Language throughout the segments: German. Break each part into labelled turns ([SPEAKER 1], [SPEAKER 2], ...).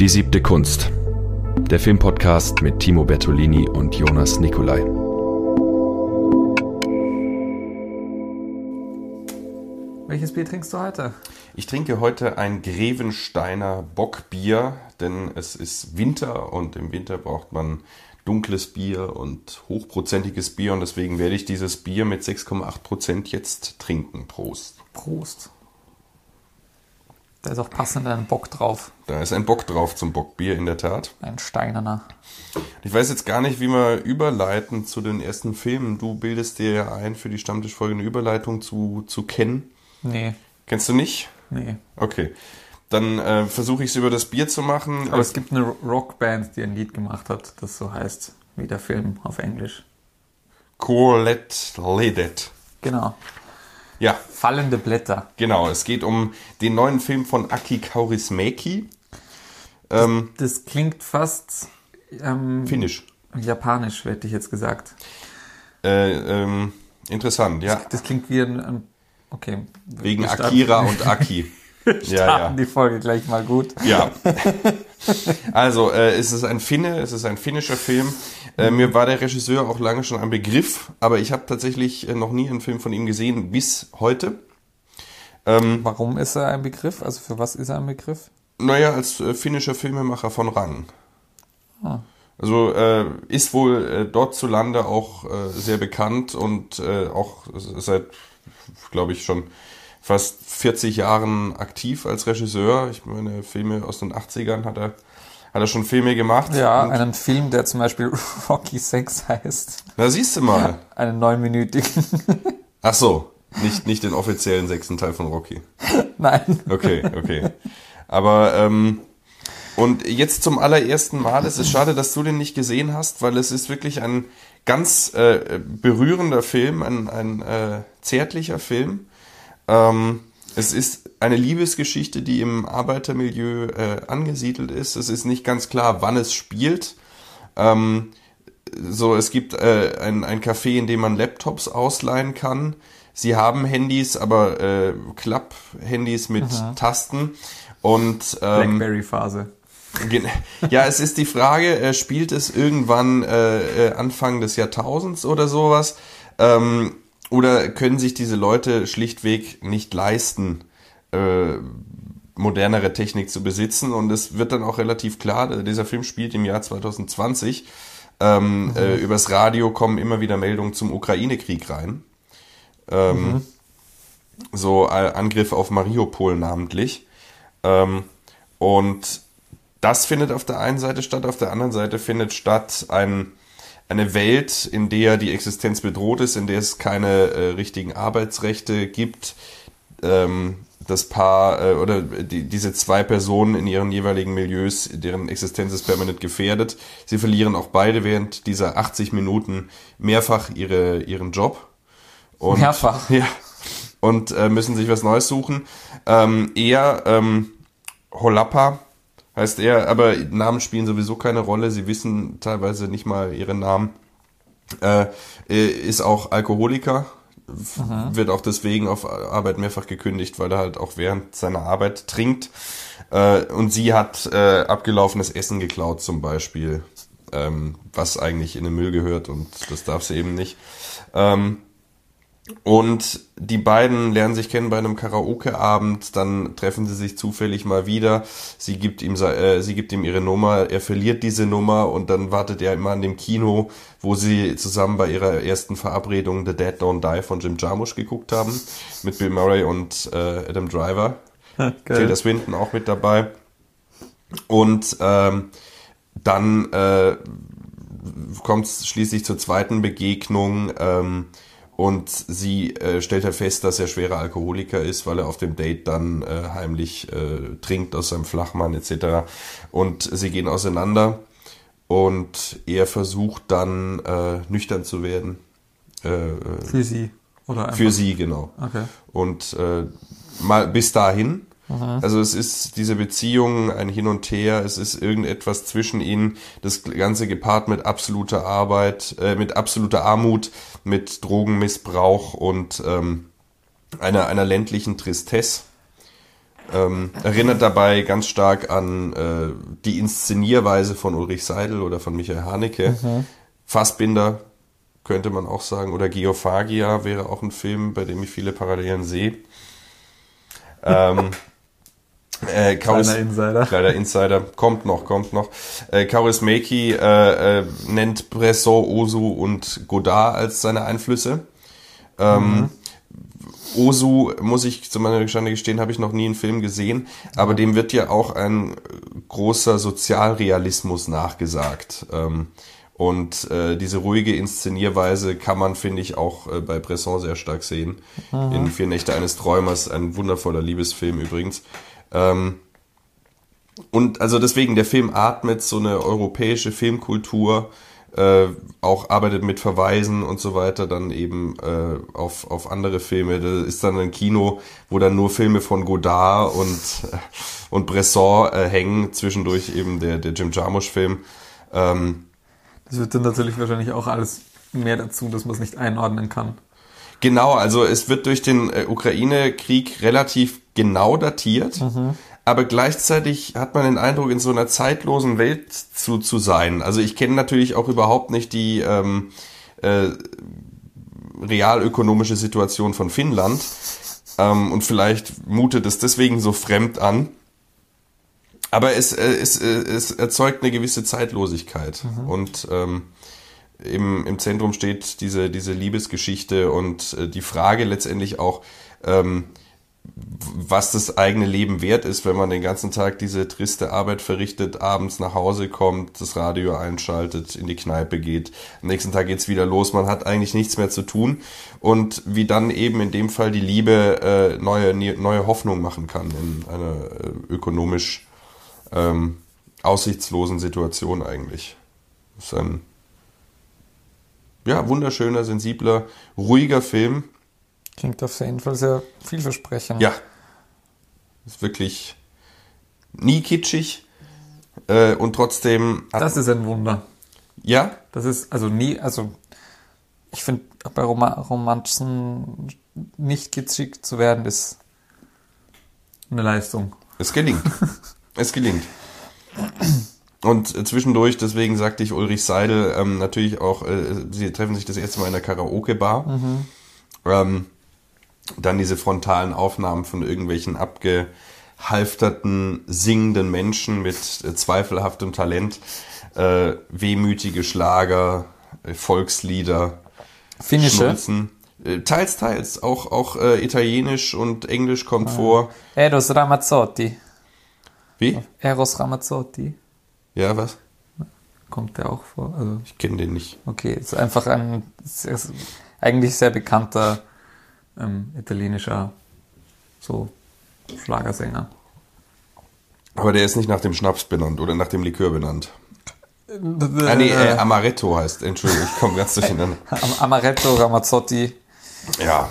[SPEAKER 1] Die siebte Kunst. Der Filmpodcast mit Timo Bertolini und Jonas Nicolai.
[SPEAKER 2] Welches Bier trinkst du heute?
[SPEAKER 3] Ich trinke heute ein Grevensteiner Bockbier, denn es ist Winter und im Winter braucht man dunkles Bier und hochprozentiges Bier und deswegen werde ich dieses Bier mit 6,8 Prozent jetzt trinken. Prost.
[SPEAKER 2] Prost. Da ist auch passend ein Bock drauf.
[SPEAKER 3] Da ist ein Bock drauf zum Bockbier, in der Tat.
[SPEAKER 2] Ein steinerner.
[SPEAKER 3] Ich weiß jetzt gar nicht, wie wir überleiten zu den ersten Filmen. Du bildest dir ja ein, für die Stammtischfolge eine Überleitung zu, zu kennen.
[SPEAKER 2] Nee.
[SPEAKER 3] Kennst du nicht?
[SPEAKER 2] Nee.
[SPEAKER 3] Okay. Dann äh, versuche ich es über das Bier zu machen.
[SPEAKER 2] Aber es gibt eine Rockband, die ein Lied gemacht hat, das so heißt wie der Film auf Englisch.
[SPEAKER 3] Colette Ledet.
[SPEAKER 2] Genau.
[SPEAKER 3] Ja.
[SPEAKER 2] Fallende Blätter.
[SPEAKER 3] Genau, es geht um den neuen Film von Aki Kaurismäki. Ähm,
[SPEAKER 2] das, das, klingt fast ähm,
[SPEAKER 3] Finnisch.
[SPEAKER 2] Japanisch, hätte ich jetzt gesagt.
[SPEAKER 3] Äh, ähm, interessant, ja.
[SPEAKER 2] Das, das, klingt wie ein, ein okay.
[SPEAKER 3] Wegen Akira und Aki.
[SPEAKER 2] ja, ja. die Folge gleich mal gut.
[SPEAKER 3] Ja. Also, äh, es ist ein Finne, es ist ein finnischer Film. Äh, mir war der Regisseur auch lange schon ein Begriff, aber ich habe tatsächlich äh, noch nie einen Film von ihm gesehen bis heute.
[SPEAKER 2] Ähm, Warum ist er ein Begriff? Also für was ist er ein Begriff?
[SPEAKER 3] Naja, als äh, finnischer Filmemacher von Rang.
[SPEAKER 2] Ah.
[SPEAKER 3] Also äh, ist wohl äh, dort zu Lande auch äh, sehr bekannt und äh, auch seit, glaube ich, schon fast 40 Jahren aktiv als Regisseur. Ich meine, Filme aus den 80ern hat er, hat er schon Filme gemacht.
[SPEAKER 2] Ja, einen Film, der zum Beispiel Rocky 6 heißt.
[SPEAKER 3] Da siehst du mal.
[SPEAKER 2] Einen neunminütigen.
[SPEAKER 3] Ach so, nicht, nicht den offiziellen sechsten Teil von Rocky.
[SPEAKER 2] Nein.
[SPEAKER 3] Okay, okay. Aber ähm, und jetzt zum allerersten Mal, es ist schade, dass du den nicht gesehen hast, weil es ist wirklich ein ganz äh, berührender Film, ein, ein äh, zärtlicher Film. Ähm, es ist eine Liebesgeschichte, die im Arbeitermilieu äh, angesiedelt ist. Es ist nicht ganz klar, wann es spielt. Ähm, so, es gibt äh, ein, ein Café, in dem man Laptops ausleihen kann. Sie haben Handys, aber äh, Klapp-Handys mit Aha. Tasten. Und
[SPEAKER 2] ähm, Blackberry-Phase.
[SPEAKER 3] Ja, es ist die Frage, äh, spielt es irgendwann äh, äh, Anfang des Jahrtausends oder sowas? Ähm, oder können sich diese Leute schlichtweg nicht leisten, äh, modernere Technik zu besitzen? Und es wird dann auch relativ klar, dieser Film spielt im Jahr 2020. Ähm, mhm. äh, übers Radio kommen immer wieder Meldungen zum Ukraine-Krieg rein. Ähm, mhm. So äh, Angriff auf Mariupol namentlich. Ähm, und das findet auf der einen Seite statt, auf der anderen Seite findet statt ein eine Welt, in der die Existenz bedroht ist, in der es keine äh, richtigen Arbeitsrechte gibt, ähm, das Paar äh, oder die, diese zwei Personen in ihren jeweiligen Milieus, deren Existenz ist permanent gefährdet. Sie verlieren auch beide während dieser 80 Minuten mehrfach ihre, ihren Job.
[SPEAKER 2] Und, mehrfach?
[SPEAKER 3] Ja. Und äh, müssen sich was Neues suchen. Ähm, er, ähm, Holappa, heißt er, aber Namen spielen sowieso keine Rolle. Sie wissen teilweise nicht mal ihren Namen. Äh, ist auch Alkoholiker, Aha. wird auch deswegen auf Arbeit mehrfach gekündigt, weil er halt auch während seiner Arbeit trinkt. Äh, und sie hat äh, abgelaufenes Essen geklaut zum Beispiel, ähm, was eigentlich in den Müll gehört und das darf sie eben nicht. Ähm, und die beiden lernen sich kennen bei einem Karaoke-Abend, dann treffen sie sich zufällig mal wieder. Sie gibt ihm, äh, sie gibt ihm ihre Nummer, er verliert diese Nummer und dann wartet er immer an dem Kino, wo sie zusammen bei ihrer ersten Verabredung The Dead Don't Die von Jim Jarmusch geguckt haben, mit Bill Murray und äh, Adam Driver. Tilda Swinton auch mit dabei. Und ähm, dann äh, kommt es schließlich zur zweiten Begegnung. Ähm, und sie äh, stellt halt fest, dass er schwerer Alkoholiker ist, weil er auf dem Date dann äh, heimlich äh, trinkt aus seinem Flachmann etc. Und sie gehen auseinander und er versucht dann äh, nüchtern zu werden.
[SPEAKER 2] Äh, äh für sie oder
[SPEAKER 3] einfach? Für sie genau.
[SPEAKER 2] Okay.
[SPEAKER 3] Und äh, mal bis dahin Aha. Also es ist diese Beziehung, ein Hin und Her, es ist irgendetwas zwischen ihnen, das Ganze gepaart mit absoluter Arbeit, äh, mit absoluter Armut, mit Drogenmissbrauch und ähm, einer, einer ländlichen Tristesse. Ähm, erinnert dabei ganz stark an äh, die Inszenierweise von Ulrich Seidel oder von Michael Haneke. Fassbinder könnte man auch sagen. Oder Geophagia wäre auch ein Film, bei dem ich viele Parallelen sehe. Ähm, äh, Kauris,
[SPEAKER 2] Kleiner Insider.
[SPEAKER 3] Kleiner Insider. Kommt noch, kommt noch. Äh, Kauris Meki äh, äh, nennt Bresson, Ozu und Godard als seine Einflüsse. Ähm, Ozu, muss ich zu meiner Gestande gestehen, habe ich noch nie einen Film gesehen, aber dem wird ja auch ein großer Sozialrealismus nachgesagt. Ähm, und äh, diese ruhige Inszenierweise kann man, finde ich, auch äh, bei Bresson sehr stark sehen. In Vier Nächte eines Träumers, ein wundervoller Liebesfilm übrigens. Ähm, und also deswegen, der Film atmet so eine europäische Filmkultur, äh, auch arbeitet mit Verweisen und so weiter, dann eben äh, auf, auf andere Filme. Da ist dann ein Kino, wo dann nur Filme von Godard und, und Bresson äh, hängen, zwischendurch eben der, der Jim Jarmusch-Film. Ähm,
[SPEAKER 2] Das wird dann natürlich wahrscheinlich auch alles mehr dazu, dass man es nicht einordnen kann.
[SPEAKER 3] Genau, also es wird durch den äh, Ukraine-Krieg relativ genau datiert, aber gleichzeitig hat man den Eindruck, in so einer zeitlosen Welt zu, zu sein. Also ich kenne natürlich auch überhaupt nicht die ähm, äh, realökonomische Situation von Finnland ähm, und vielleicht mutet es deswegen so fremd an. Aber es, äh, es, äh, es erzeugt eine gewisse Zeitlosigkeit und ähm, im, im Zentrum steht diese, diese Liebesgeschichte und äh, die Frage letztendlich auch, ähm, was das eigene Leben wert ist, wenn man den ganzen Tag diese triste Arbeit verrichtet, abends nach Hause kommt, das Radio einschaltet, in die Kneipe geht. Am nächsten Tag geht's wieder los, man hat eigentlich nichts mehr zu tun und wie dann eben in dem Fall die Liebe äh, neue, neue Hoffnung machen kann in einer äh, ökonomisch ähm, aussichtslosen Situation eigentlich. Das ist ein ja, wunderschöner, sensibler, ruhiger Film.
[SPEAKER 2] Klingt auf jeden Fall sehr vielversprechend.
[SPEAKER 3] Ja. Ist wirklich nie kitschig äh, und trotzdem.
[SPEAKER 2] Das ist ein Wunder.
[SPEAKER 3] ja,
[SPEAKER 2] Das ist also nie, also ich finde, bei Roma Romanzen nicht kitschig zu werden, ist eine Leistung.
[SPEAKER 3] es gelingt. es gelingt. Und zwischendurch, deswegen sagte ich Ulrich Seidel, ähm, natürlich auch, äh, sie treffen sich das erste Mal in der Karaoke-Bar. Ähm, dann diese frontalen Aufnahmen von irgendwelchen abgehalfterten, singenden Menschen mit äh, zweifelhaftem Talent, äh, wehmütige Schlager, äh, Volkslieder,
[SPEAKER 2] Finnische.
[SPEAKER 3] Schnulzen. Äh, teils, teils. Auch, auch äh, Italienisch und Englisch kommt vor.
[SPEAKER 2] Eros Ramazzotti.
[SPEAKER 3] Wie?
[SPEAKER 2] Eros Ramazzotti.
[SPEAKER 3] Ja, was?
[SPEAKER 2] Kommt der auch vor? Also,
[SPEAKER 3] Ich kenne den nicht.
[SPEAKER 2] okay, ist einfach ein sehr, eigentlich sehr bekannter ähm, italienischer so Schlagersänger.
[SPEAKER 3] Aber der ist nicht nach dem Schnaps benannt oder nach dem Likör benannt. Ah, nee, äh, Amaretto heißt. Entschuldigung, ich komme ganz durcheinander.
[SPEAKER 2] Am Amaretto, Ramazzotti,
[SPEAKER 3] Ja,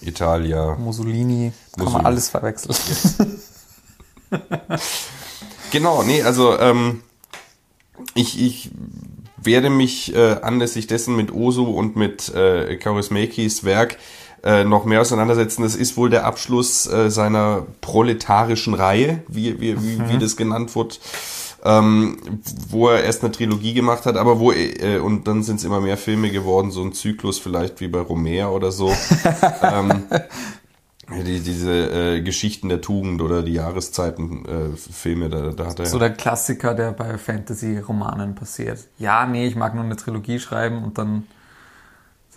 [SPEAKER 3] Italia.
[SPEAKER 2] Mussolini, kann
[SPEAKER 3] Mussolini.
[SPEAKER 2] man alles verwechseln.
[SPEAKER 3] Genau, nee, also ähm, ich, ich werde mich äh, anlässlich dessen mit Osu und mit äh, Kaurismäkis Werk äh, noch mehr auseinandersetzen. Das ist wohl der Abschluss äh, seiner proletarischen Reihe, wie, wie, wie, wie das genannt wird. Ähm, wo er erst eine Trilogie gemacht hat, aber wo äh, und dann sind es immer mehr Filme geworden, so ein Zyklus vielleicht wie bei Romer oder so. ähm, die, diese äh, Geschichten der Tugend oder die Jahreszeiten äh, da, da hat er
[SPEAKER 2] So der Klassiker, der bei Fantasy-Romanen passiert. Ja, nee, ich mag nur eine Trilogie schreiben und dann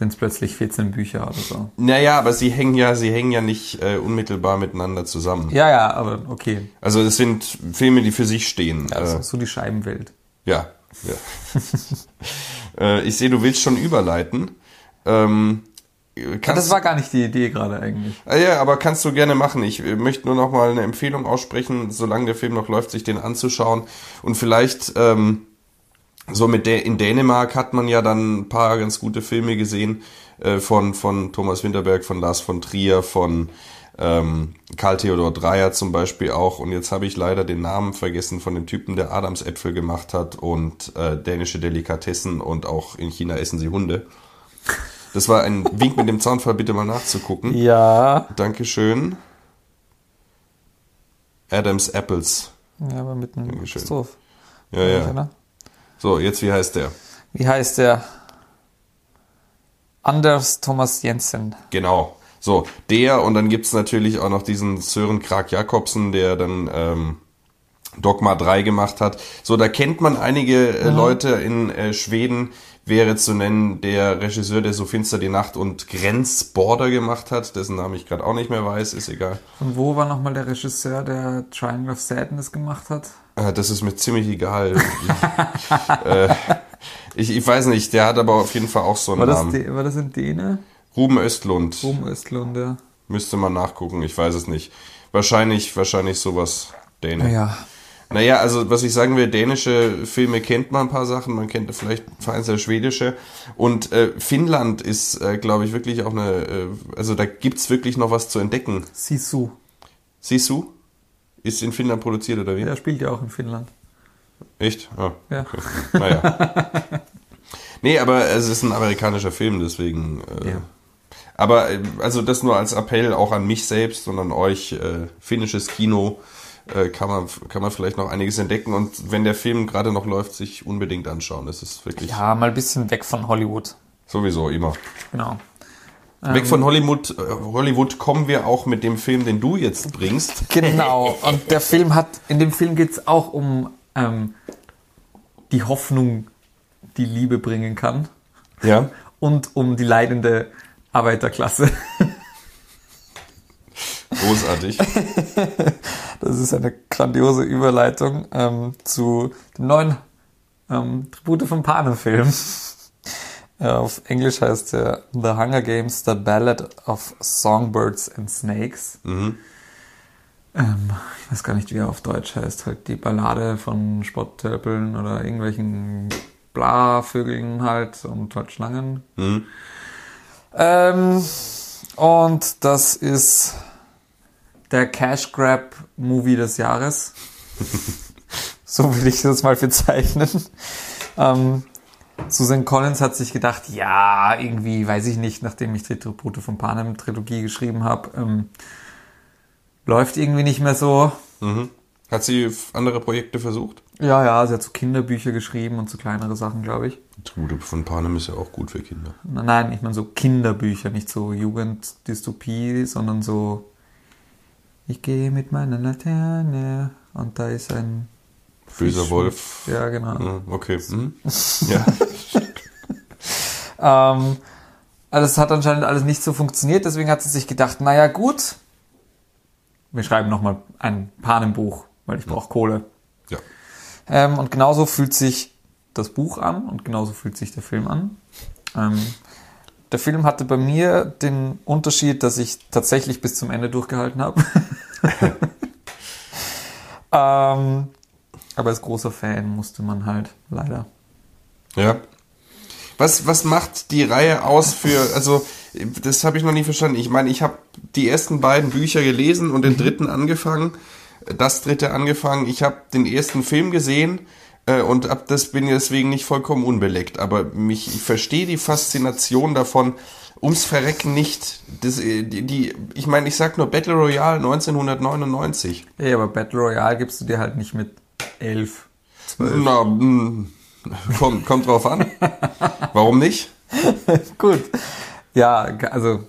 [SPEAKER 2] sind es plötzlich 14 Bücher oder so.
[SPEAKER 3] Naja, aber sie hängen ja, sie hängen ja nicht äh, unmittelbar miteinander zusammen.
[SPEAKER 2] Ja, ja, aber okay.
[SPEAKER 3] Also es sind Filme, die für sich stehen.
[SPEAKER 2] Also,
[SPEAKER 3] äh,
[SPEAKER 2] so die Scheibenwelt.
[SPEAKER 3] ja, ja. äh, ich sehe, du willst schon überleiten. Ähm,
[SPEAKER 2] Ja, das war gar nicht die Idee gerade eigentlich.
[SPEAKER 3] Ah, ja, aber kannst du gerne machen. Ich äh, möchte nur noch mal eine Empfehlung aussprechen, solange der Film noch läuft, sich den anzuschauen. Und vielleicht ähm, so mit der in Dänemark hat man ja dann ein paar ganz gute Filme gesehen äh, von von Thomas Winterberg, von Lars von Trier, von ähm, Karl Theodor Dreyer zum Beispiel auch. Und jetzt habe ich leider den Namen vergessen von dem Typen, der Adamsäpfel gemacht hat und äh, dänische Delikatessen und auch in China essen sie Hunde. Das war ein Wink mit dem Zaunfall, bitte mal nachzugucken.
[SPEAKER 2] Ja.
[SPEAKER 3] Dankeschön. Adams Apples.
[SPEAKER 2] Ja, aber mit einem
[SPEAKER 3] Dankeschön.
[SPEAKER 2] Christoph.
[SPEAKER 3] Ja, ja. So, jetzt wie heißt der?
[SPEAKER 2] Wie heißt der? Anders Thomas Jensen.
[SPEAKER 3] Genau. So, der und dann gibt's natürlich auch noch diesen Sören Krag Jakobsen, der dann ähm, Dogma 3 gemacht hat. So, da kennt man einige äh, Leute in äh, Schweden. Wäre zu nennen der Regisseur, der so finster die Nacht und Grenzborder gemacht hat, dessen Namen ich gerade auch nicht mehr weiß, ist egal.
[SPEAKER 2] Und wo war nochmal der Regisseur, der Triangle of Sadness gemacht hat?
[SPEAKER 3] Äh, das ist mir ziemlich egal. äh, ich, ich weiß nicht, der hat aber auf jeden Fall auch so einen
[SPEAKER 2] War das,
[SPEAKER 3] Namen.
[SPEAKER 2] De war das in Däne?
[SPEAKER 3] Ruben Östlund.
[SPEAKER 2] Ruhm Östlund, ja.
[SPEAKER 3] Müsste man nachgucken, ich weiß es nicht. Wahrscheinlich, wahrscheinlich sowas Däne.
[SPEAKER 2] Ja.
[SPEAKER 3] Naja, also was ich sagen will, dänische Filme kennt man ein paar Sachen, man kennt vielleicht vereinzelt schwedische. Und äh, Finnland ist, äh, glaube ich, wirklich auch eine, äh, also da gibt's wirklich noch was zu entdecken.
[SPEAKER 2] Sisu.
[SPEAKER 3] Siehst du? Ist in Finnland produziert oder wie?
[SPEAKER 2] Der spielt ja auch in Finnland.
[SPEAKER 3] Echt? Ah,
[SPEAKER 2] Ja.
[SPEAKER 3] okay. Naja. nee, aber es ist ein amerikanischer Film, deswegen. Äh,
[SPEAKER 2] Ja.
[SPEAKER 3] Aber äh, also das nur als Appell auch an mich selbst und an euch. Äh, finnisches Kino äh, kann man kann man vielleicht noch einiges entdecken und wenn der Film gerade noch läuft, sich unbedingt anschauen. Das ist wirklich
[SPEAKER 2] Ja, mal ein bisschen weg von Hollywood.
[SPEAKER 3] sowieso immer.
[SPEAKER 2] Genau.
[SPEAKER 3] Weg von Hollywood, äh, Hollywood kommen wir auch mit dem Film, den du jetzt bringst.
[SPEAKER 2] Genau. Und der Film hat, in dem Film geht's auch um ähm, die Hoffnung, die Liebe bringen kann.
[SPEAKER 3] Ja.
[SPEAKER 2] Und um die leidende Arbeiterklasse.
[SPEAKER 3] Großartig.
[SPEAKER 2] Das ist eine grandiose Überleitung ähm, zu dem neuen ähm, Tribute von Panem-Film. Äh, Auf Englisch heißt er The Hunger Games, The Ballad of Songbirds and Snakes. Ähm, ich weiß gar nicht, wie er auf Deutsch heißt. Halt die Ballade von Spotttölpeln oder irgendwelchen Blavögeln halt und halt Schlangen. Ähm, und das ist der Cash Grab Movie des Jahres. so will ich das mal bezeichnen. Ähm, Susan Collins hat sich gedacht, ja, irgendwie, weiß ich nicht, nachdem ich die Tribute von Panem Trilogie geschrieben habe, ähm, läuft irgendwie nicht mehr so.
[SPEAKER 3] mhm. Hat sie andere Projekte versucht?
[SPEAKER 2] Ja, ja, sie hat so Kinderbücher geschrieben und so kleinere Sachen, glaube ich.
[SPEAKER 3] Tribute von Panem ist ja auch gut für Kinder.
[SPEAKER 2] Nein, ich meine so Kinderbücher, nicht so Jugenddystopie, sondern so ich gehe mit meiner Laterne und da ist ein
[SPEAKER 3] Böser Wolf.
[SPEAKER 2] Ja, genau.
[SPEAKER 3] Okay. Mhm. Ja.
[SPEAKER 2] Ähm, also es hat anscheinend alles nicht so funktioniert, deswegen hat sie sich gedacht, naja gut, wir schreiben nochmal ein Panem-Buch, weil ich brauche Kohle.
[SPEAKER 3] ja.
[SPEAKER 2] Ähm, und genauso fühlt sich das Buch an und genauso fühlt sich der Film an. Ähm, der Film hatte bei mir den Unterschied, dass ich tatsächlich bis zum Ende durchgehalten habe. ähm, aber als großer Fan musste man halt leider.
[SPEAKER 3] Ja. Was, was macht die Reihe aus für, also, das habe ich noch nie verstanden. Ich meine, ich habe die ersten beiden Bücher gelesen und den dritten angefangen, das dritte angefangen. Ich habe den ersten Film gesehen äh, und ab das bin deswegen nicht vollkommen unbeleckt. Aber mich, ich verstehe die Faszination davon, ums Verrecken nicht. Das, äh, die, die, ich meine, ich sag nur Battle Royale 1999.
[SPEAKER 2] Ja, aber Battle Royale gibst du dir halt nicht mit elf, zwölf.
[SPEAKER 3] Na, mh, kommt, kommt drauf an. Warum nicht?
[SPEAKER 2] Gut. Ja, also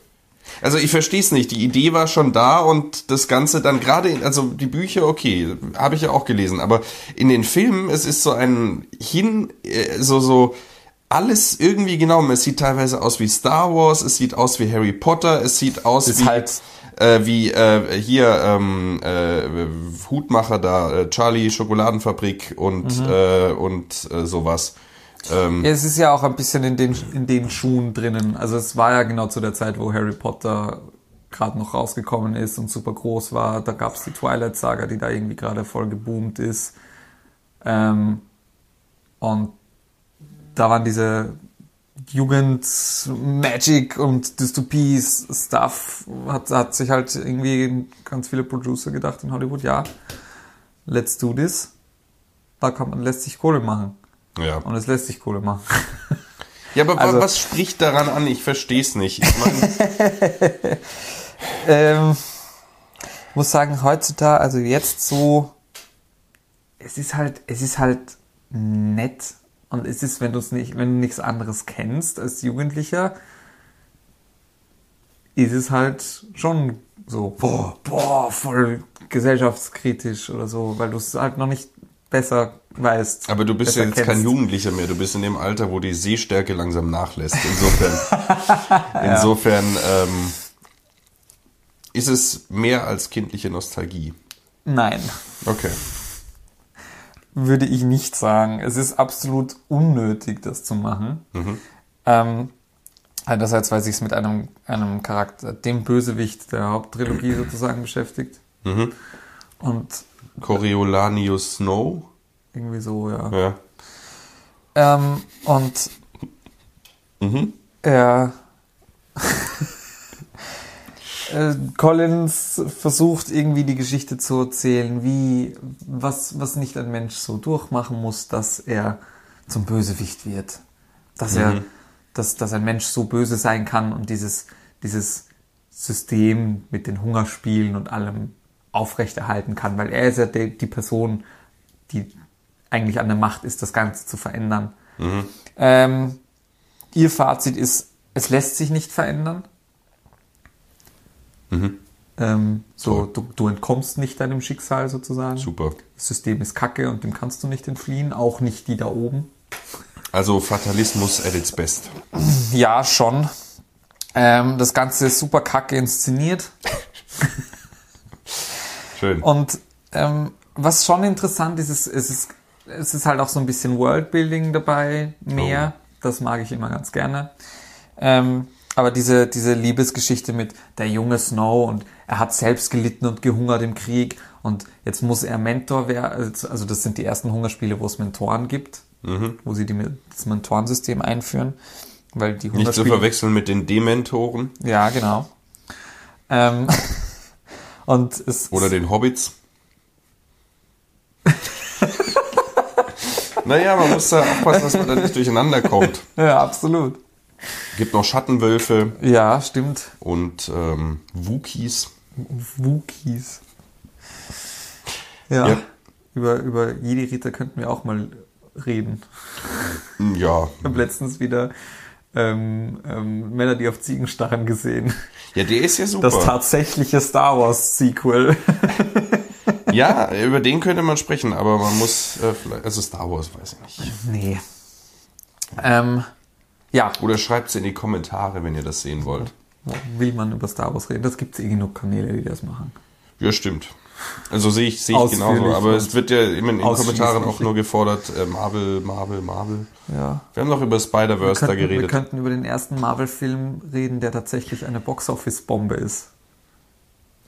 [SPEAKER 3] Also ich verstehe es nicht. Die Idee war schon da und das Ganze dann gerade, in- also die Bücher, okay, habe ich ja auch gelesen, aber in den Filmen, es ist so ein hin, äh, so, so alles irgendwie genau. Es sieht teilweise aus wie Star Wars, es sieht aus wie Harry Potter, es sieht aus
[SPEAKER 2] Ist
[SPEAKER 3] wie,
[SPEAKER 2] halt-
[SPEAKER 3] äh, wie äh, hier ähm, äh, Hutmacher da, äh, Charlie Schokoladenfabrik und, äh, und äh, sowas. Ähm,
[SPEAKER 2] Ja, es ist ja auch ein bisschen in den, in den Schuhen drinnen. Also es war ja genau zu der Zeit, wo Harry Potter gerade noch rausgekommen ist und super groß war. Da gab es die Twilight Saga, die da irgendwie gerade voll geboomt ist. Ähm, und da waren diese Jugend, Magic und Dystopie-Stuff, hat, hat sich halt irgendwie ganz viele Producer gedacht in Hollywood, ja, let's do this. Da kann man, lässt sich Kohle machen.
[SPEAKER 3] ja.
[SPEAKER 2] Und es lässt sich Kohle machen.
[SPEAKER 3] Ja, aber
[SPEAKER 2] Also-
[SPEAKER 3] was spricht daran an? Ich verstehe es nicht. Ich mein,
[SPEAKER 2] ähm, muss sagen, heutzutage, also jetzt so, es ist halt, es ist halt nett und es ist, wenn du es nicht, wenn du nichts anderes kennst als Jugendlicher, ist es halt schon so, boah, boah, voll gesellschaftskritisch oder so, weil du es halt noch nicht besser weißt.
[SPEAKER 3] Aber du bist ja jetzt kein
[SPEAKER 2] kennst.
[SPEAKER 3] Jugendlicher mehr. Du bist in dem Alter, wo die Sehstärke langsam nachlässt. Insofern, insofern ähm, ist es mehr als kindliche Nostalgie.
[SPEAKER 2] Nein,
[SPEAKER 3] Okay.
[SPEAKER 2] Würde ich nicht sagen. Es ist absolut unnötig, das zu machen. Ähm, einerseits, weil sich es mit einem, einem Charakter, dem Bösewicht der Haupttrilogie sozusagen beschäftigt. Und
[SPEAKER 3] Coriolanus Snow.
[SPEAKER 2] irgendwie so, ja.
[SPEAKER 3] Ja.
[SPEAKER 2] Ähm, und er äh, Collins versucht irgendwie die Geschichte zu erzählen, wie was, was nicht ein Mensch so durchmachen muss, dass er zum Bösewicht wird. Dass er, dass, dass ein Mensch so böse sein kann und dieses, dieses System mit den Hungerspielen und allem aufrechterhalten kann, weil er ist ja die, die Person, die eigentlich an der Macht ist, das Ganze zu verändern. Ähm, ihr Fazit ist, es lässt sich nicht verändern. Ähm, so, du, du entkommst nicht deinem Schicksal sozusagen.
[SPEAKER 3] Super.
[SPEAKER 2] Das System ist kacke und dem kannst du nicht entfliehen, auch nicht die da oben.
[SPEAKER 3] Also Fatalismus at its best.
[SPEAKER 2] Ja, schon. Ähm, das Ganze ist super kacke inszeniert.
[SPEAKER 3] Schön.
[SPEAKER 2] Und ähm, was schon interessant ist, ist, es ist, es ist halt auch so ein bisschen Worldbuilding dabei, mehr. Das mag ich immer ganz gerne. Ähm, aber diese, diese Liebesgeschichte mit der junge Snow und er hat selbst gelitten und gehungert im Krieg und jetzt muss er Mentor werden. Also das sind die ersten Hungerspiele, wo es Mentoren gibt, wo sie die, das Mentorensystem einführen. Weil die
[SPEAKER 3] Nicht zu
[SPEAKER 2] Hungerspiele
[SPEAKER 3] verwechseln mit den Dementoren
[SPEAKER 2] ja, genau. Ähm, und es
[SPEAKER 3] oder den Hobbits. naja, man muss da aufpassen, dass man da nicht durcheinander kommt.
[SPEAKER 2] ja, absolut.
[SPEAKER 3] Gibt noch Schattenwölfe
[SPEAKER 2] Ja, stimmt.
[SPEAKER 3] und ähm, Wookies.
[SPEAKER 2] Wookies. Ja,
[SPEAKER 3] Ja.
[SPEAKER 2] über, über Jedi-Ritter könnten wir auch mal reden.
[SPEAKER 3] Hm, Ja,
[SPEAKER 2] Ich habe letztens wieder ähm, ähm, Männer, die auf Ziegen starren gesehen.
[SPEAKER 3] ja, der ist ja super.
[SPEAKER 2] Das tatsächliche Star Wars Sequel.
[SPEAKER 3] Ja, über den könnte man sprechen, aber man muss, äh, vielleicht, also Star Wars, weiß ich nicht.
[SPEAKER 2] nee. Ähm, ja,
[SPEAKER 3] Oder schreibt es in die Kommentare, wenn ihr das sehen wollt.
[SPEAKER 2] will man über Star Wars reden? Das gibt es eh genug Kanäle, die das machen.
[SPEAKER 3] Ja, stimmt. Also sehe ich, sehe ich genauso. Aber es wird ja immer in den. Kommentaren auch nur gefordert, äh, Marvel, Marvel, Marvel.
[SPEAKER 2] Ja.
[SPEAKER 3] Wir haben noch über Spider-Verse da
[SPEAKER 2] könnten, wir
[SPEAKER 3] geredet.
[SPEAKER 2] könnten über den ersten Marvel-Film reden, der tatsächlich eine Box-Office-Bombe ist.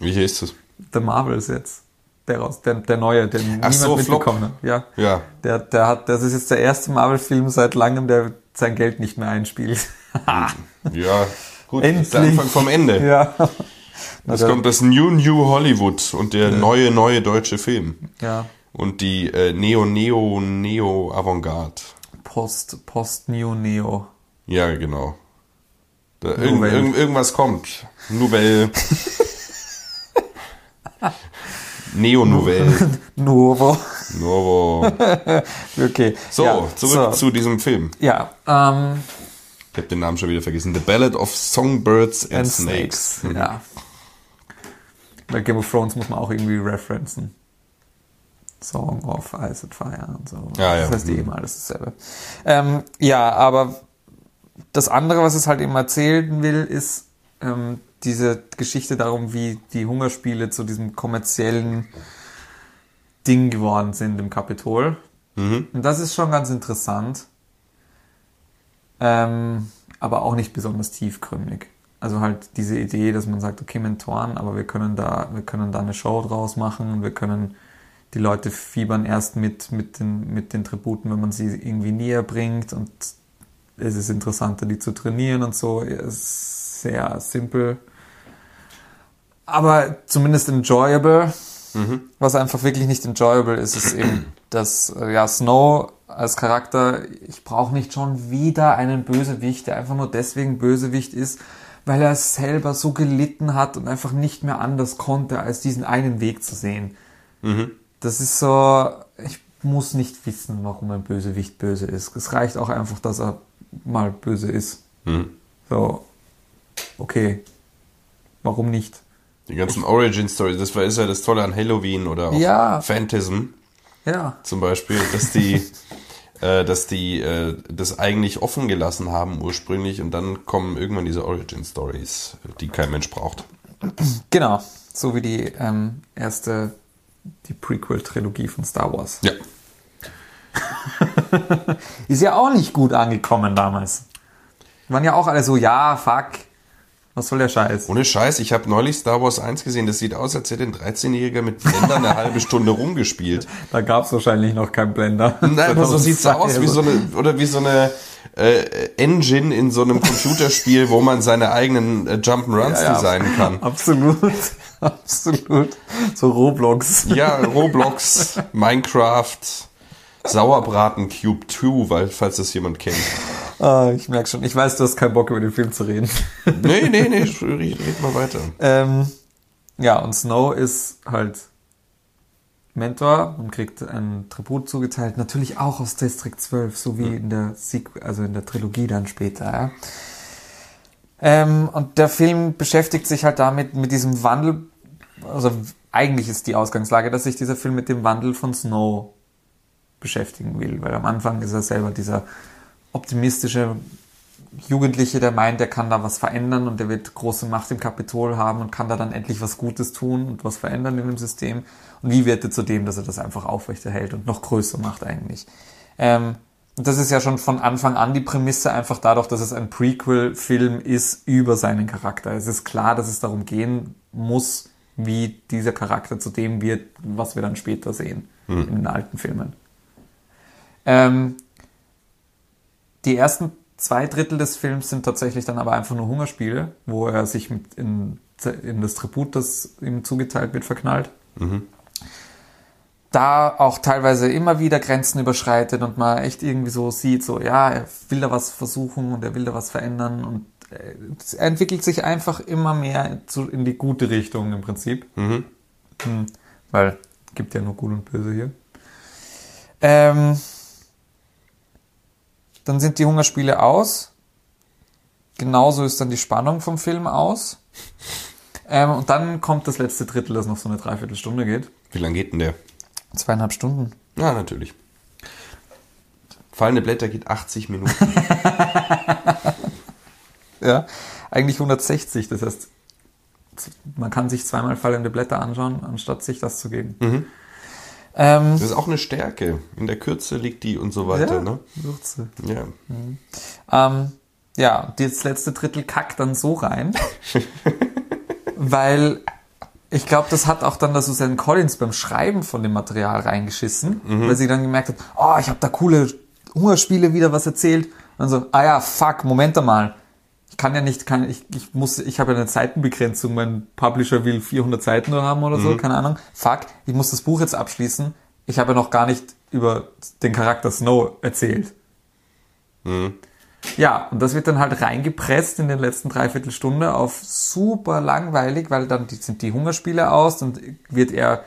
[SPEAKER 3] Wie hier ist es?
[SPEAKER 2] The Marvels jetzt. Der, raus, der, der neue, den niemand
[SPEAKER 3] so,
[SPEAKER 2] mitbekommen hat. Ja.
[SPEAKER 3] Ja.
[SPEAKER 2] Der, der hat, das ist jetzt der erste Marvel-Film seit langem, der sein Geld nicht mehr einspielt.
[SPEAKER 3] Ja, gut. Das ist der
[SPEAKER 2] Endlich.
[SPEAKER 3] Anfang vom Ende.
[SPEAKER 2] ja.
[SPEAKER 3] Es kommt das New New Hollywood und der neue, neue deutsche Film.
[SPEAKER 2] Ja.
[SPEAKER 3] Und die äh, Neo, Neo, Neo Avantgarde.
[SPEAKER 2] Post, Post, Neo, Neo.
[SPEAKER 3] Ja, genau. Da, irgend, irgend, irgendwas kommt. Nouvelle. Neo Nouvelle.
[SPEAKER 2] Novo.
[SPEAKER 3] Novo.
[SPEAKER 2] Okay.
[SPEAKER 3] So,
[SPEAKER 2] ja,
[SPEAKER 3] zurück
[SPEAKER 2] so.
[SPEAKER 3] zu diesem Film.
[SPEAKER 2] Ja, ähm,
[SPEAKER 3] Ich habe den Namen schon wieder vergessen. The Ballad of Songbirds and,
[SPEAKER 2] and
[SPEAKER 3] Snakes.
[SPEAKER 2] Snakes. Ja. Weil Game of Thrones muss man auch irgendwie referenzen. Song of Ice and Fire und so.
[SPEAKER 3] Ja, ja.
[SPEAKER 2] Das heißt eh immer alles dasselbe. Ähm, ja, aber das andere, was es halt eben erzählen will, ist ähm, diese Geschichte darum, wie die Hungerspiele zu diesem kommerziellen Ding geworden sind im Kapitol. Und das ist schon ganz interessant. Ähm, aber auch nicht besonders tiefgründig. Also halt diese Idee, dass man sagt, okay, Mentoren, aber wir können da, wir können da eine Show draus machen und wir können die Leute fiebern erst mit, mit den, mit den Tributen, wenn man sie irgendwie näher bringt und es ist interessanter, die zu trainieren und so. Es ist sehr simpel. Aber zumindest enjoyable. Was einfach wirklich nicht enjoyable ist, ist eben, dass äh, ja, Snow als Charakter, ich brauche nicht schon wieder einen Bösewicht, der einfach nur deswegen Bösewicht ist, weil er selber so gelitten hat und einfach nicht mehr anders konnte, als diesen einen Weg zu sehen. Das ist so, ich muss nicht wissen, warum ein Bösewicht böse ist. Es reicht auch einfach, dass er mal böse ist. So, okay, warum nicht?
[SPEAKER 3] Die ganzen Origin Stories, das war ist ja das Tolle an Halloween oder auch
[SPEAKER 2] Ja.
[SPEAKER 3] Phantasm
[SPEAKER 2] Ja,
[SPEAKER 3] zum Beispiel, dass die, äh, dass die äh, das eigentlich offen gelassen haben ursprünglich und dann kommen irgendwann diese Origin Stories, die kein Mensch braucht.
[SPEAKER 2] genau. So wie die ähm, erste, die Prequel-Trilogie von Star Wars.
[SPEAKER 3] Ja.
[SPEAKER 2] Ist ja auch nicht gut angekommen damals. Waren ja auch alle so, ja, fuck, was soll der Scheiß?
[SPEAKER 3] Ohne Scheiß, ich habe neulich Star Wars 1 gesehen, das sieht aus, als hätte ein 13-Jähriger mit Blender eine halbe Stunde rumgespielt.
[SPEAKER 2] Da gab es wahrscheinlich noch keinen Blender.
[SPEAKER 3] Nein, aber so sieht's
[SPEAKER 2] 2002
[SPEAKER 3] aus, wie so eine, oder wie so eine äh, Engine in so einem Computerspiel, wo man seine eigenen äh, Jump'n'Runs
[SPEAKER 2] Ja, ja.
[SPEAKER 3] designen kann.
[SPEAKER 2] Absolut, absolut. So Roblox.
[SPEAKER 3] Ja, Roblox, Minecraft, Sauerbraten Cube 2, weil, falls das jemand kennt.
[SPEAKER 2] Ah, ich merke schon. Ich weiß, du hast keinen Bock über den Film zu reden.
[SPEAKER 3] Nee, nee, nee, red, red mal weiter.
[SPEAKER 2] ähm, ja, und Snow ist halt Mentor und kriegt ein Tribut zugeteilt. Natürlich auch aus District 12, so wie in der Sequ also in der Trilogie dann später. Ja. Ähm, und der Film beschäftigt sich halt damit, mit diesem Wandel. Also eigentlich ist die Ausgangslage, dass sich dieser Film mit dem Wandel von Snow beschäftigen will, weil am Anfang ist er selber dieser optimistische Jugendliche, der meint, er kann da was verändern und der wird große Macht im Kapitol haben und kann da dann endlich was Gutes tun und was verändern in dem System. Und wie wird er zu dem, dass er das einfach aufrechterhält und noch größer macht eigentlich? Ähm, und das ist ja schon von Anfang an die Prämisse, einfach dadurch, dass es ein Prequel-Film ist über seinen Charakter. Es ist klar, dass es darum gehen muss, wie dieser Charakter zu dem wird, was wir dann später sehen in den alten Filmen. Ähm, die ersten zwei Drittel des Films sind tatsächlich dann aber einfach nur Hungerspiele, wo er sich mit in, in das Tribut, das ihm zugeteilt wird, verknallt. Da auch teilweise immer wieder Grenzen überschreitet und man echt irgendwie so sieht, so ja, er will da was versuchen und er will da was verändern und äh, er entwickelt sich einfach immer mehr zu, in die gute Richtung im Prinzip. Hm, weil gibt ja nur Gut und Böse hier. Ähm, dann sind die Hungerspiele aus. Genauso ist dann die Spannung vom Film aus. Ähm, und dann kommt das letzte Drittel, das noch so eine Dreiviertelstunde geht.
[SPEAKER 3] Wie lang geht denn der?
[SPEAKER 2] Zweieinhalb Stunden.
[SPEAKER 3] Ja, natürlich. Fallende Blätter geht 80 Minuten.
[SPEAKER 2] Ja, eigentlich 160. Das heißt, man kann sich zweimal fallende Blätter anschauen, anstatt sich das zu geben. Ähm,
[SPEAKER 3] Das ist auch eine Stärke. In der Kürze liegt die und so weiter,
[SPEAKER 2] ja,
[SPEAKER 3] ne?
[SPEAKER 2] Würze.
[SPEAKER 3] Ja.
[SPEAKER 2] Ähm, ja, das letzte Drittel kackt dann so rein, weil ich glaube, das hat auch dann der Susan Collins beim Schreiben von dem Material reingeschissen, weil sie dann gemerkt hat, oh, ich habe da coole Hungerspiele wieder was erzählt. Und dann so, ah ja, fuck, Moment einmal. Ich kann ja nicht, kann, ich, ich muss, ich habe ja eine Seitenbegrenzung, mein Publisher will 400 Seiten nur haben oder so, keine Ahnung. Fuck, ich muss das Buch jetzt abschließen. Ich habe ja noch gar nicht über den Charakter Snow erzählt. Ja, und das wird dann halt reingepresst in den letzten Dreiviertelstunde auf super langweilig, weil dann sind die Hungerspiele aus, dann wird er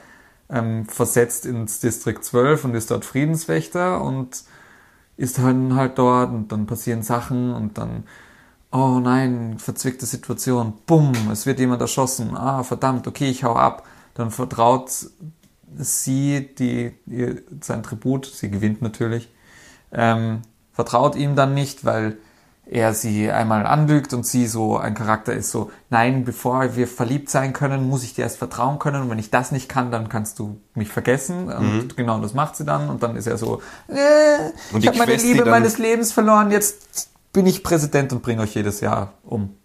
[SPEAKER 2] ähm, versetzt ins Distrikt 12 und ist dort Friedenswächter und ist dann halt dort und dann passieren Sachen und dann, oh nein, verzwickte Situation, bumm, es wird jemand erschossen, ah verdammt, okay, ich hau ab. Dann vertraut sie die, ihr, sein Tribut, sie gewinnt natürlich, ähm, vertraut ihm dann nicht, weil er sie einmal anlügt und sie so ein Charakter ist so, nein, bevor wir verliebt sein können, muss ich dir erst vertrauen können. Und wenn ich das nicht kann, dann kannst du mich vergessen. Und genau das macht sie dann. Und dann ist er so, äh, ich habe meine Liebe meines Lebens verloren, jetzt bin ich Präsident und bringe euch jedes Jahr um.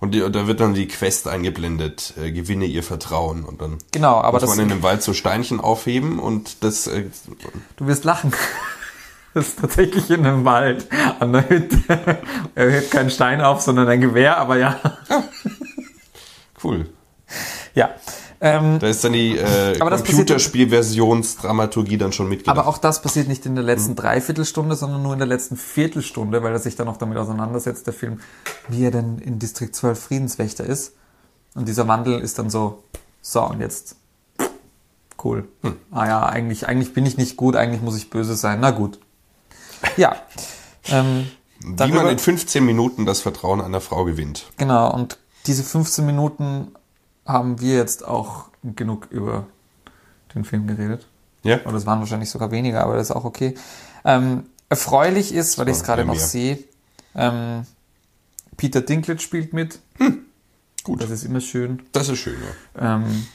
[SPEAKER 3] Und, die, da wird dann die Quest eingeblendet, äh, gewinne ihr Vertrauen. Und dann
[SPEAKER 2] Genau, aber
[SPEAKER 3] muss
[SPEAKER 2] das,
[SPEAKER 3] man in dem Wald so Steinchen aufheben und das äh,
[SPEAKER 2] du wirst lachen. Das ist tatsächlich in einem Wald an der Hütte. Er hebt keinen Stein auf, sondern ein Gewehr, aber ja.
[SPEAKER 3] cool.
[SPEAKER 2] Ja. Ähm,
[SPEAKER 3] Da ist dann die äh, Computerspielversionsdramaturgie dann schon mitgedacht.
[SPEAKER 2] aber auch das passiert nicht in der
[SPEAKER 3] Mhm.
[SPEAKER 2] letzten Dreiviertelstunde, sondern nur in der letzten Viertelstunde, weil er sich dann noch damit auseinandersetzt, der Film, wie er denn in Distrikt 12 Friedenswächter ist. Und dieser Wandel ist dann so, so, und jetzt, cool.
[SPEAKER 3] Hm.
[SPEAKER 2] Ah ja, eigentlich, eigentlich bin ich nicht gut, eigentlich muss ich böse sein. Na gut. Ja. Ähm,
[SPEAKER 3] Wie
[SPEAKER 2] darüber-
[SPEAKER 3] man in 15 Minuten das Vertrauen einer Frau gewinnt.
[SPEAKER 2] Genau, und diese 15 Minuten haben wir jetzt auch genug über den Film geredet.
[SPEAKER 3] Ja?
[SPEAKER 2] Oder es waren wahrscheinlich sogar weniger, aber das ist auch okay. Ähm, erfreulich ist, weil ich es gerade noch sehe, ähm, Peter Dinklage spielt mit.
[SPEAKER 3] Gut.
[SPEAKER 2] Das ist immer schön.
[SPEAKER 3] Das ist schön, ja.
[SPEAKER 2] Ähm,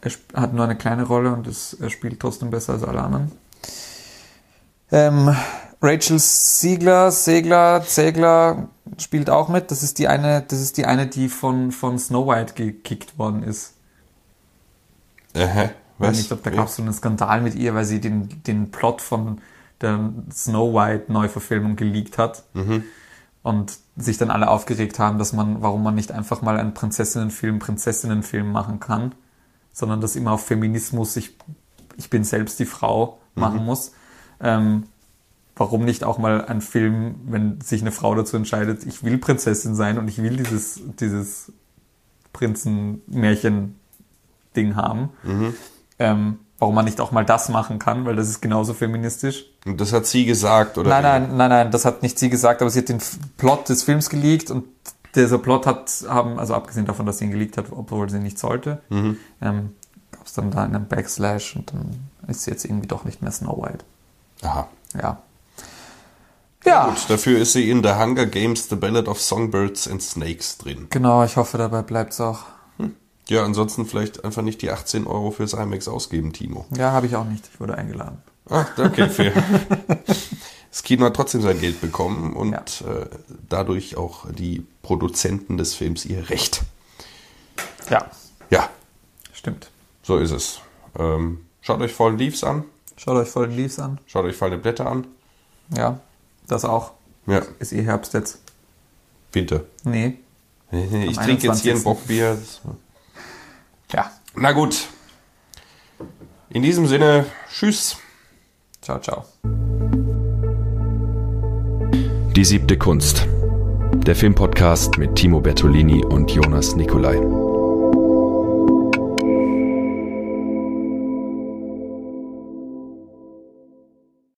[SPEAKER 2] er hat nur eine kleine Rolle und es, er spielt trotzdem besser als alle anderen. Ähm, Rachel Siegler, Segler, Zegler spielt auch mit. Das ist die eine, das ist die eine, die von, von Snow White gekickt worden ist.
[SPEAKER 3] Aha.
[SPEAKER 2] Ich
[SPEAKER 3] Was?
[SPEAKER 2] glaube, da gab es so einen Skandal mit ihr, weil sie den, den Plot von der Snow White Neuverfilmung geleakt hat. Und sich dann alle aufgeregt haben, dass man, warum man nicht einfach mal einen Prinzessinnenfilm, Prinzessinnenfilm machen kann, sondern dass immer auf Feminismus ich, ich bin selbst die Frau machen muss. Ähm, warum nicht auch mal ein Film, wenn sich eine Frau dazu entscheidet, ich will Prinzessin sein und ich will dieses, dieses Prinzenmärchen-Ding haben. Ähm, warum man nicht auch mal das machen kann, weil das ist genauso feministisch.
[SPEAKER 3] Und das hat sie gesagt, oder?
[SPEAKER 2] Nein, nein, nein, nein, das hat nicht sie gesagt, aber sie hat den Plot des Films geleakt und dieser Plot hat, haben, also abgesehen davon, dass sie ihn geleakt hat, obwohl sie nicht sollte, ähm, gab es dann da einen Backslash und dann ist sie jetzt irgendwie doch nicht mehr Snow White.
[SPEAKER 3] Aha.
[SPEAKER 2] Ja. Ja,
[SPEAKER 3] Gut, dafür ist sie in The Hunger Games The Ballad of Songbirds and Snakes drin.
[SPEAKER 2] genau, ich hoffe, dabei bleibt's auch.
[SPEAKER 3] Ja, ansonsten vielleicht einfach nicht die 18 Euro fürs IMAX ausgeben, Timo.
[SPEAKER 2] Ja, habe ich auch nicht. Ich wurde eingeladen.
[SPEAKER 3] Ah, okay, fair. Das Kino hat trotzdem sein Geld bekommen und
[SPEAKER 2] Ja.
[SPEAKER 3] äh, dadurch auch die Produzenten des Films ihr Recht.
[SPEAKER 2] Ja,
[SPEAKER 3] Ja,
[SPEAKER 2] stimmt.
[SPEAKER 3] so ist es. Ähm, schaut euch Fallen Leaves an,
[SPEAKER 2] Schaut euch Fallen Leaves an.
[SPEAKER 3] schaut euch Fallende Blätter an.
[SPEAKER 2] Ja, das auch.
[SPEAKER 3] Ja,
[SPEAKER 2] Ist eh Herbst jetzt.
[SPEAKER 3] Winter.
[SPEAKER 2] Nee.
[SPEAKER 3] Ich trinke jetzt hier ein
[SPEAKER 2] 21..
[SPEAKER 3] Bockbier.
[SPEAKER 2] Ja.
[SPEAKER 3] Na gut. In diesem Sinne, tschüss.
[SPEAKER 2] Ciao, ciao.
[SPEAKER 1] Die siebte Kunst. Der Filmpodcast mit Timo Bertolini und Jonas Nicolai.